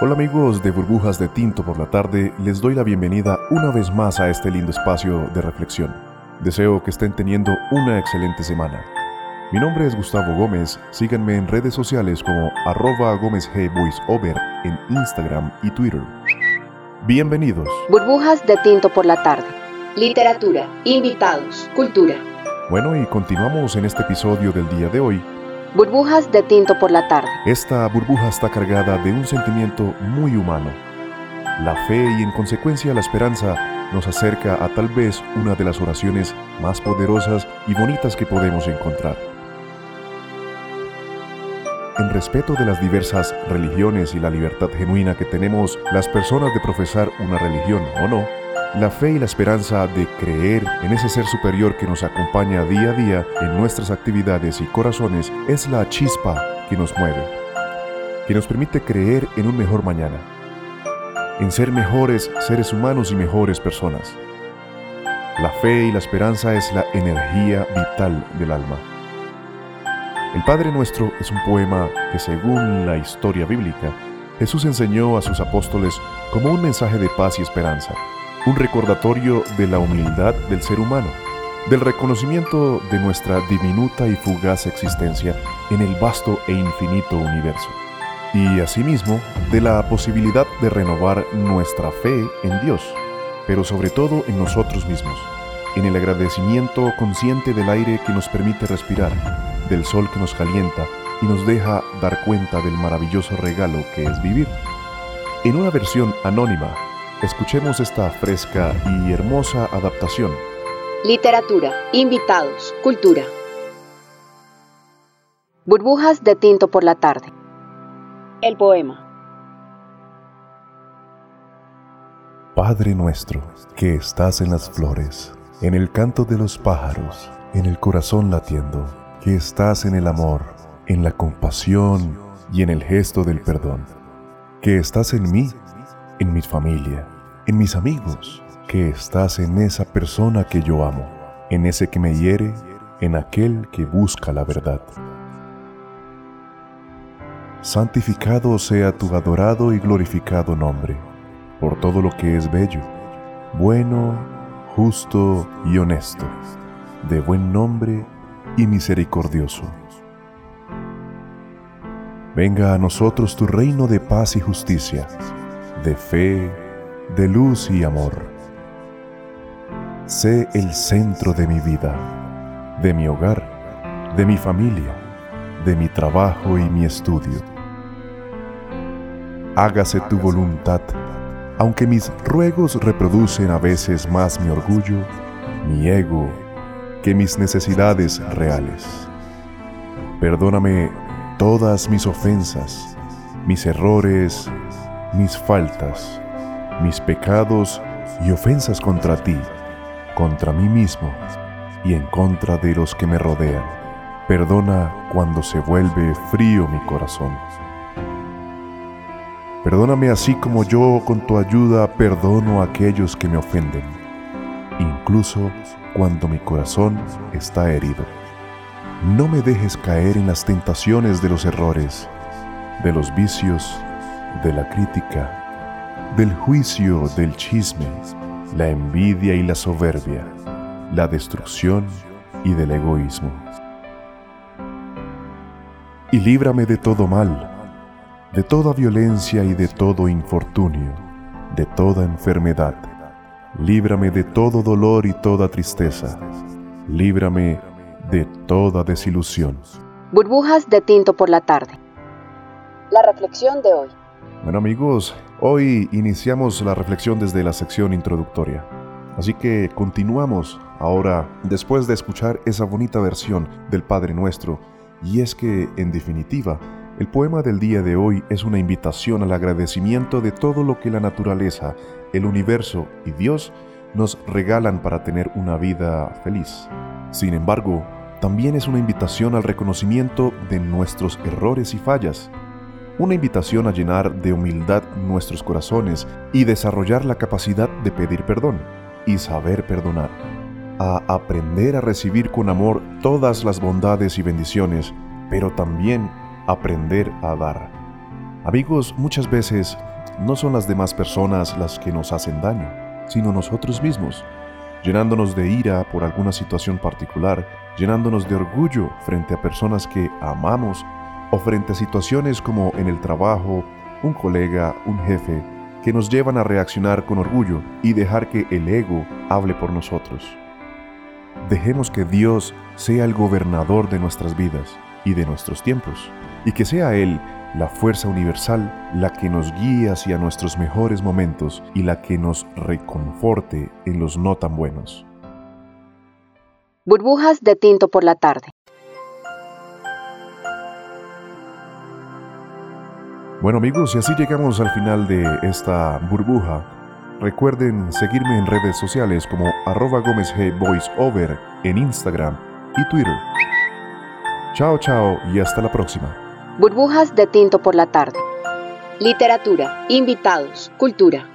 Hola amigos de Burbujas de Tinto por la tarde, les doy la bienvenida una vez más a este lindo espacio de reflexión. Deseo que estén teniendo una excelente semana. Mi nombre es Gustavo Gómez, síganme en redes sociales como arroba Gómez Voiceover en Instagram y Twitter. Bienvenidos. Burbujas de Tinto por la tarde. Literatura, invitados, cultura. Bueno, y continuamos en este episodio del día de hoy Burbujas de tinto por la tarde. Esta burbuja está cargada de un sentimiento muy humano. La fe y en consecuencia la esperanza nos acerca a tal vez una de las oraciones más poderosas y bonitas que podemos encontrar. En respeto de las diversas religiones y la libertad genuina que tenemos las personas de profesar una religión o no, la fe y la esperanza de creer en ese ser superior que nos acompaña día a día en nuestras actividades y corazones es la chispa que nos mueve, que nos permite creer en un mejor mañana, en ser mejores seres humanos y mejores personas. La fe y la esperanza es la energía vital del alma. El Padre Nuestro es un poema que según la historia bíblica, Jesús enseñó a sus apóstoles como un mensaje de paz y esperanza un recordatorio de la humildad del ser humano, del reconocimiento de nuestra diminuta y fugaz existencia en el vasto e infinito universo, y asimismo de la posibilidad de renovar nuestra fe en Dios, pero sobre todo en nosotros mismos, en el agradecimiento consciente del aire que nos permite respirar, del sol que nos calienta y nos deja dar cuenta del maravilloso regalo que es vivir. En una versión anónima Escuchemos esta fresca y hermosa adaptación. Literatura, invitados, cultura. Burbujas de tinto por la tarde. El poema. Padre nuestro, que estás en las flores, en el canto de los pájaros, en el corazón latiendo, que estás en el amor, en la compasión y en el gesto del perdón, que estás en mí en mi familia, en mis amigos, que estás en esa persona que yo amo, en ese que me hiere, en aquel que busca la verdad. Santificado sea tu adorado y glorificado nombre, por todo lo que es bello, bueno, justo y honesto, de buen nombre y misericordioso. Venga a nosotros tu reino de paz y justicia de fe, de luz y amor. Sé el centro de mi vida, de mi hogar, de mi familia, de mi trabajo y mi estudio. Hágase tu voluntad, aunque mis ruegos reproducen a veces más mi orgullo, mi ego, que mis necesidades reales. Perdóname todas mis ofensas, mis errores mis faltas, mis pecados y ofensas contra ti, contra mí mismo y en contra de los que me rodean. Perdona cuando se vuelve frío mi corazón. Perdóname así como yo con tu ayuda perdono a aquellos que me ofenden, incluso cuando mi corazón está herido. No me dejes caer en las tentaciones de los errores, de los vicios de la crítica, del juicio, del chisme, la envidia y la soberbia, la destrucción y del egoísmo. Y líbrame de todo mal, de toda violencia y de todo infortunio, de toda enfermedad. Líbrame de todo dolor y toda tristeza. Líbrame de toda desilusión. Burbujas de tinto por la tarde. La reflexión de hoy. Bueno amigos, hoy iniciamos la reflexión desde la sección introductoria. Así que continuamos ahora después de escuchar esa bonita versión del Padre Nuestro. Y es que, en definitiva, el poema del día de hoy es una invitación al agradecimiento de todo lo que la naturaleza, el universo y Dios nos regalan para tener una vida feliz. Sin embargo, también es una invitación al reconocimiento de nuestros errores y fallas una invitación a llenar de humildad nuestros corazones y desarrollar la capacidad de pedir perdón y saber perdonar, a aprender a recibir con amor todas las bondades y bendiciones, pero también aprender a dar. Amigos, muchas veces no son las demás personas las que nos hacen daño, sino nosotros mismos, llenándonos de ira por alguna situación particular, llenándonos de orgullo frente a personas que amamos o frente a situaciones como en el trabajo, un colega, un jefe, que nos llevan a reaccionar con orgullo y dejar que el ego hable por nosotros. Dejemos que Dios sea el gobernador de nuestras vidas y de nuestros tiempos, y que sea Él la fuerza universal la que nos guíe hacia nuestros mejores momentos y la que nos reconforte en los no tan buenos. Burbujas de tinto por la tarde. Bueno amigos, y así llegamos al final de esta burbuja. Recuerden seguirme en redes sociales como arroba Gómez G Voiceover en Instagram y Twitter. Chao, chao y hasta la próxima. Burbujas de tinto por la tarde. Literatura, invitados, cultura.